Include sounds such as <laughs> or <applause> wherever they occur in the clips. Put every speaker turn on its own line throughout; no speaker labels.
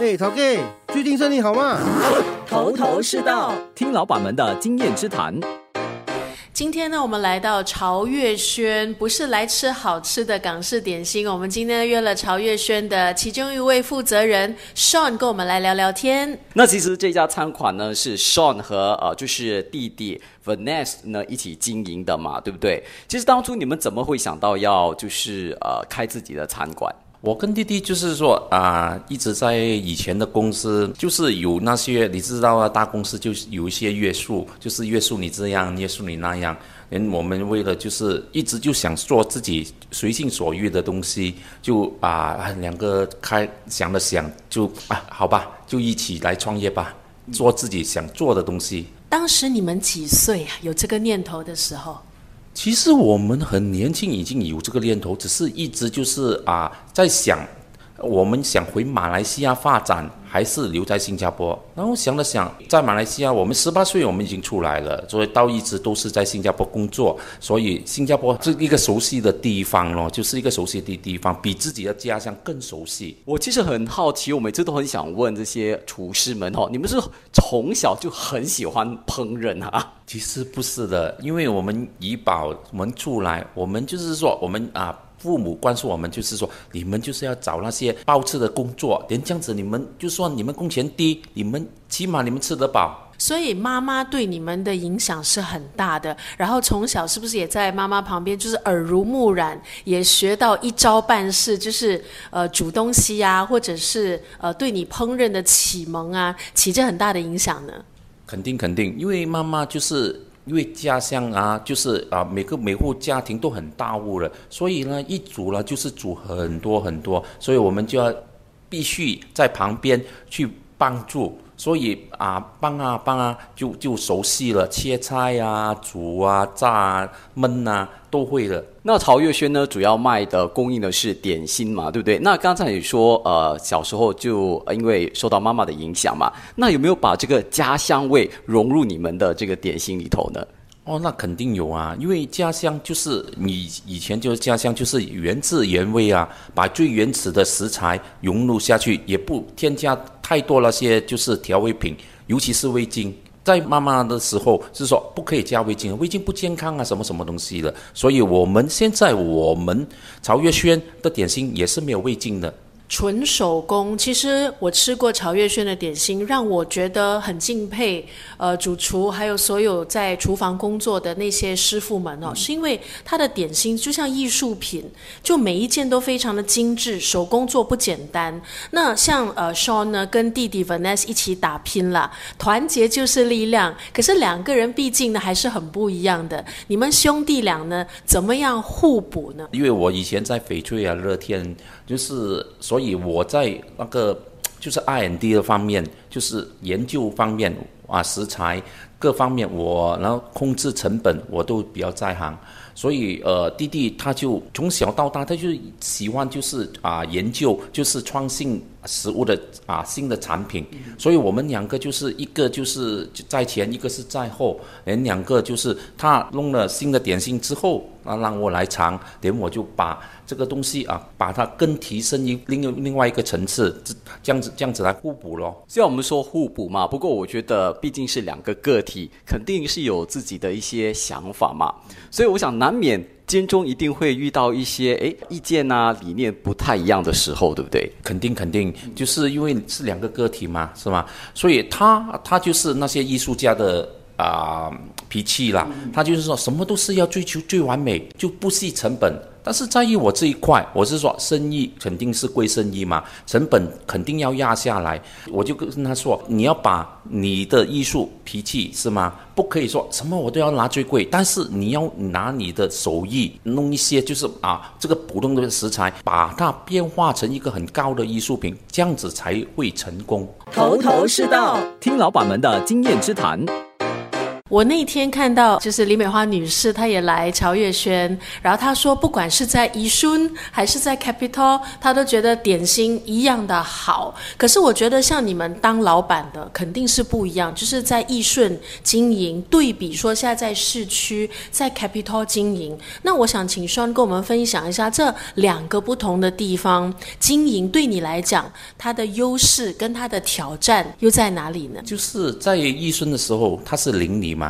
哎，陶哥，最近生意好吗？
头头是道，
听老板们的经验之谈。
今天呢，我们来到潮月轩，不是来吃好吃的港式点心。我们今天约了潮月轩的其中一位负责人 Sean 跟我们来聊聊天。
那其实这家餐馆呢，是 Sean 和呃，就是弟弟 Vanessa 呢一起经营的嘛，对不对？其实当初你们怎么会想到要就是呃开自己的餐馆？
我跟弟弟就是说啊、一直在以前的公司，就是有那些你知道啊，大公司就是有一些约束，就是约束你这样，约束你那样。人我们为了就是一直就想做自己随心所欲的东西，就啊、两个开想了想，就啊好吧，就一起来创业吧，做自己想做的东西。
当时你们几岁啊？有这个念头的时候？
其实我们很年轻，已经有这个念头，只是一直就是啊，在想，我们想回马来西亚发展。还是留在新加坡，然后想了想，在马来西亚，我们十八岁我们已经出来了，所以到一直都是在新加坡工作，所以新加坡是一个熟悉的地方咯，就是一个熟悉的地方，比自己的家乡更熟悉。
我其实很好奇，我每次都很想问这些厨师们哦，你们是从小就很喜欢烹饪啊？
其实不是的，因为我们怡保我们出来，我们就是说我们啊。父母灌输我们，就是说，你们就是要找那些包吃的工作，连这样子，你们就算你们工钱低，你们起码你们吃得饱。
所以妈妈对你们的影响是很大的。然后从小是不是也在妈妈旁边，就是耳濡目染，也学到一招半式，就是呃煮东西啊，或者是呃对你烹饪的启蒙啊，起着很大的影响呢？
肯定肯定，因为妈妈就是。因为家乡啊，就是啊，每个每户家庭都很大户了，所以呢，一煮了就是煮很多很多，所以我们就要必须在旁边去帮助。所以啊，帮啊帮啊，就就熟悉了，切菜啊、煮啊、炸啊、焖啊，都会了。
那曹月轩呢，主要卖的供应的是点心嘛，对不对？那刚才你说，呃，小时候就因为受到妈妈的影响嘛，那有没有把这个家乡味融入你们的这个点心里头呢？
哦，那肯定有啊，因为家乡就是你以前就是家乡，就是原汁原味啊，把最原始的食材融入下去，也不添加太多那些就是调味品，尤其是味精。在妈妈的时候是说不可以加味精，味精不健康啊，什么什么东西的。所以我们现在我们曹月轩的点心也是没有味精的。
纯手工，其实我吃过曹月轩的点心，让我觉得很敬佩。呃，主厨还有所有在厨房工作的那些师傅们哦，是因为他的点心就像艺术品，就每一件都非常的精致，手工做不简单。那像呃 Sean 呢，跟弟弟 Vanessa 一起打拼了，团结就是力量。可是两个人毕竟呢还是很不一样的。你们兄弟俩呢，怎么样互补呢？
因为我以前在翡翠啊、乐天，就是所以。以我在那个就是 R&D 的方面，就是研究方面啊，食材各方面我，然后控制成本我都比较在行。所以呃，弟弟他就从小到大，他就喜欢就是啊研究，就是创新食物的啊新的产品。所以我们两个就是一个就是在前，一个是在后，连两个就是他弄了新的点心之后，啊让我来尝，连我就把这个东西啊把它更提升一另另外一个层次，这这样子这样子来互补咯。
虽然我们说互补嘛，不过我觉得毕竟是两个个体，肯定是有自己的一些想法嘛，所以我想。难免心中一定会遇到一些诶意见啊理念不太一样的时候，对不对？
肯定肯定，就是因为是两个个体嘛，是吗？所以他他就是那些艺术家的啊、呃、脾气啦，他就是说什么都是要追求最完美，就不惜成本。但是在于我这一块，我是说生意肯定是归生意嘛，成本肯定要压下来。我就跟他说，你要把你的艺术脾气是吗？不可以说什么我都要拿最贵，但是你要拿你的手艺弄一些，就是啊这个普通的食材，把它变化成一个很高的艺术品，这样子才会成功。
头头是道，
听老板们的经验之谈。
我那天看到就是李美花女士，她也来潮月轩，然后她说，不管是在宜顺还是在 Capital，她都觉得点心一样的好。可是我觉得像你们当老板的肯定是不一样，就是在宜顺经营，对比说现在在市区在 Capital 经营。那我想请双跟我们分享一下这两个不同的地方经营，对你来讲它的优势跟它的挑战又在哪里呢？
就是在宜顺的时候，它是邻里嘛，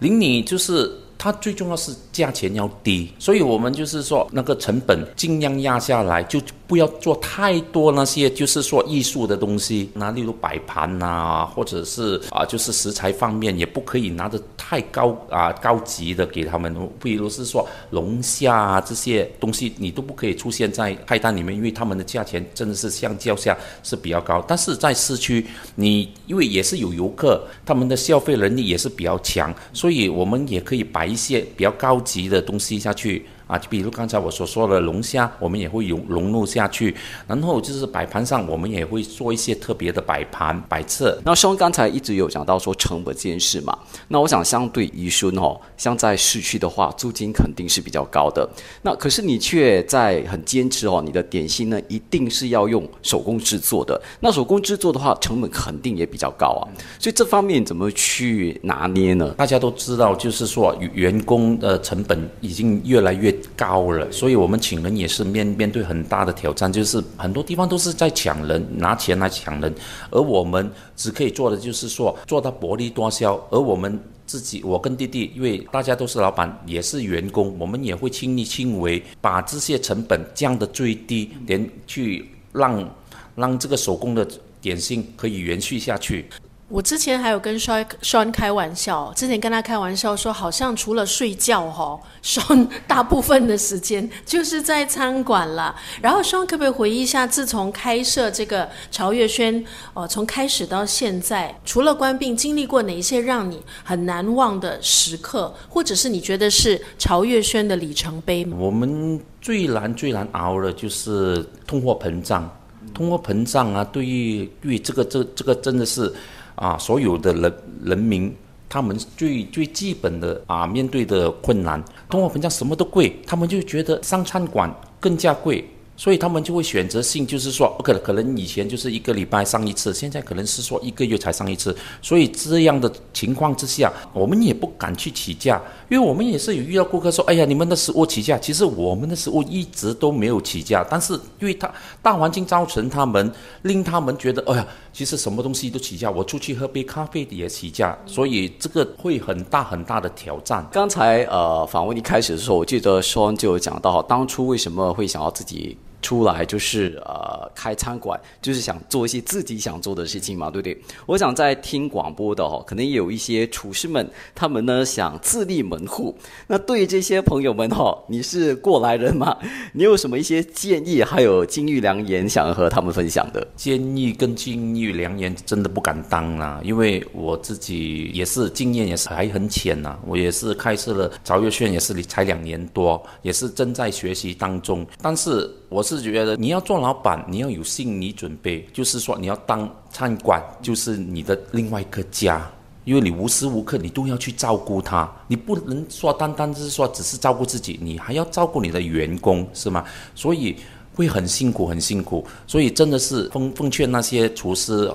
邻里就是。他最重要是价钱要低，所以我们就是说那个成本尽量压下来，就不要做太多那些就是说艺术的东西，那例如摆盘啊，或者是啊就是食材方面也不可以拿的太高啊高级的给他们，比如是说龙虾啊这些东西你都不可以出现在菜单里面，因为他们的价钱真的是相较下是比较高。但是在市区，你因为也是有游客，他们的消费能力也是比较强，所以我们也可以摆。一些比较高级的东西下去。啊，就比如刚才我所说的龙虾，我们也会融融入下去。然后就是摆盘上，我们也会做一些特别的摆盘摆设。
那像刚才一直有讲到说成本这件事嘛，那我想相对宜顺哦，像在市区的话，租金肯定是比较高的。那可是你却在很坚持哦，你的点心呢一定是要用手工制作的。那手工制作的话，成本肯定也比较高啊。所以这方面怎么去拿捏呢？
大家都知道，就是说员工的成本已经越来越高了，所以我们请人也是面面对很大的挑战，就是很多地方都是在抢人，拿钱来抢人，而我们只可以做的就是说做到薄利多销，而我们自己，我跟弟弟，因为大家都是老板，也是员工，我们也会亲力亲为，把这些成本降得最低，连去让让这个手工的点心可以延续下去。
我之前还有跟 Sean 开玩笑，之前跟他开玩笑说，好像除了睡觉哈双 <laughs> 大部分的时间就是在餐馆了。然后 Sean 可不可以回忆一下，自从开设这个潮月轩，哦，从开始到现在，除了关闭，经历过哪一些让你很难忘的时刻，或者是你觉得是潮月轩的里程碑吗？
我们最难最难熬的就是通货膨胀，通货膨胀啊，对于对于这个这这个真的是。啊，所有的人人民，他们最最基本的啊，面对的困难，通货膨胀什么都贵，他们就觉得上餐馆更加贵。所以他们就会选择性，就是说，可可能以前就是一个礼拜上一次，现在可能是说一个月才上一次。所以这样的情况之下，我们也不敢去起价，因为我们也是有遇到顾客说：“哎呀，你们的食物起价。”其实我们的食物一直都没有起价，但是因为他大环境造成他们，令他们觉得：“哎呀，其实什么东西都起价，我出去喝杯咖啡也起价。”所以这个会很大很大的挑战。
刚才呃访问一开始的时候，我记得双就有讲到，当初为什么会想要自己。出来就是呃开餐馆，就是想做一些自己想做的事情嘛，对不对？我想在听广播的哦，可能有一些厨师们，他们呢想自立门户。那对于这些朋友们哈，你是过来人嘛？你有什么一些建议，还有金玉良言想和他们分享的？
建议跟金玉良言真的不敢当啦，因为我自己也是经验也是还很浅呐，我也是开设了潮月轩也是才两年多，也是正在学习当中，但是。我是觉得你要做老板，你要有心理准备，就是说你要当餐馆，就是你的另外一个家，因为你无时无刻你都要去照顾他，你不能说单单是说只是照顾自己，你还要照顾你的员工，是吗？所以会很辛苦，很辛苦。所以真的是奉奉劝那些厨师，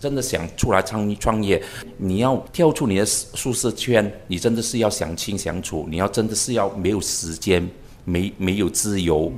真的想出来创创业，你要跳出你的舒适圈，你真的是要想清想楚，你要真的是要没有时间，没没有自由。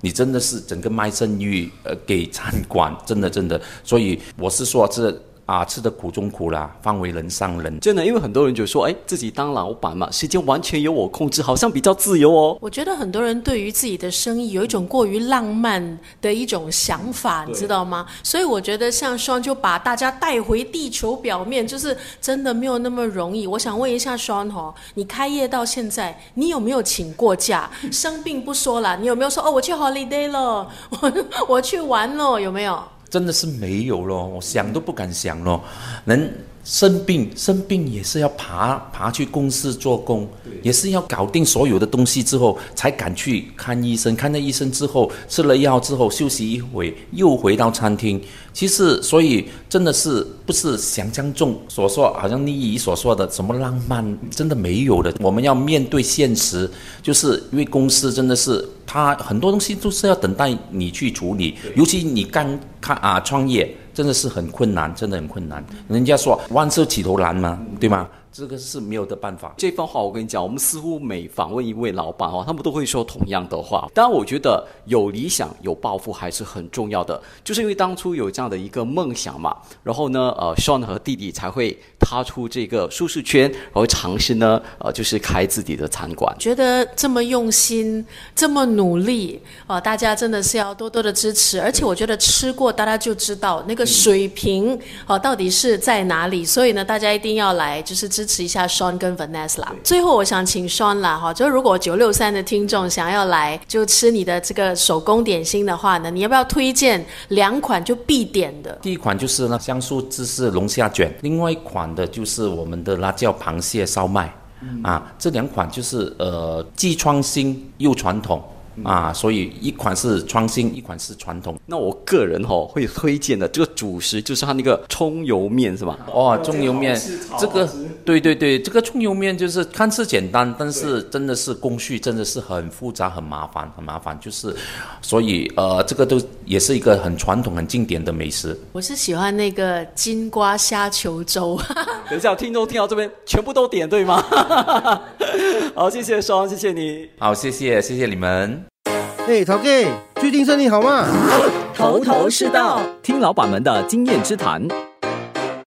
你真的是整个卖生意，呃，给餐馆，真的真的，所以我是说这。啊，吃的苦中苦啦，方为人上人。
真的，因为很多人就说，哎，自己当老板嘛，时间完全由我控制，好像比较自由哦。
我觉得很多人对于自己的生意有一种过于浪漫的一种想法，你知道吗？所以我觉得像 Sean 就把大家带回地球表面，就是真的没有那么容易。我想问一下 Sean 哈，你开业到现在，你有没有请过假？生病不说了，你有没有说哦，我去 holiday 了，我 <laughs> 我去玩了，有没有？
真的是没有咯，我想都不敢想咯。能生病生病也是要爬爬去公司做工，也是要搞定所有的东西之后才敢去看医生。看了医生之后，吃了药之后休息一会，又回到餐厅。其实，所以真的是不是想象中所说，好像你姨所说的什么浪漫，真的没有的。我们要面对现实，就是因为公司真的是他很多东西都是要等待你去处理，尤其你刚看啊创业。真的是很困难，真的很困难。人家说万事起头难嘛，对吗？这个是没有的办法。
这番话我跟你讲，我们似乎每访问一位老板哦，他们都会说同样的话。当然，我觉得有理想、有抱负还是很重要的。就是因为当初有这样的一个梦想嘛，然后呢，呃，Sean 和弟弟才会踏出这个舒适圈，然后尝试呢，呃，就是开自己的餐馆。
觉得这么用心、这么努力，呃，大家真的是要多多的支持。而且我觉得吃过，大家就知道那个水平啊，呃，到底是在哪里。所以呢，大家一定要来，就是。支持一下 Sean 跟 Vanessa 啦。最后，我想请 Sean 啦，哈，就如果九六三的听众想要来就吃你的这个手工点心的话呢，你要不要推荐两款就必点的？
第一款就是呢香酥芝士龙虾卷，另外一款的就是我们的辣椒螃蟹烧麦，嗯、啊，这两款就是呃既创新又传统。啊，所以一款是创新，一款是传统。
那我个人哈、哦、会推荐的这个主食就是它那个葱油面，是吧？
哦，葱油面，这个对对对，这个葱油面就是看似简单，但是真的是工序真的是很复杂，很麻烦，很麻烦。就是，所以呃，这个都也是一个很传统、很经典的美食。
我是喜欢那个金瓜虾球粥。<laughs>
等一下，听众听到这边全部都点对吗？<laughs> 好，谢谢双，谢谢你。
好，谢谢，谢谢你们。
哎，陶哥，最近生意好吗？
头头是道，听老板们的经验之谈。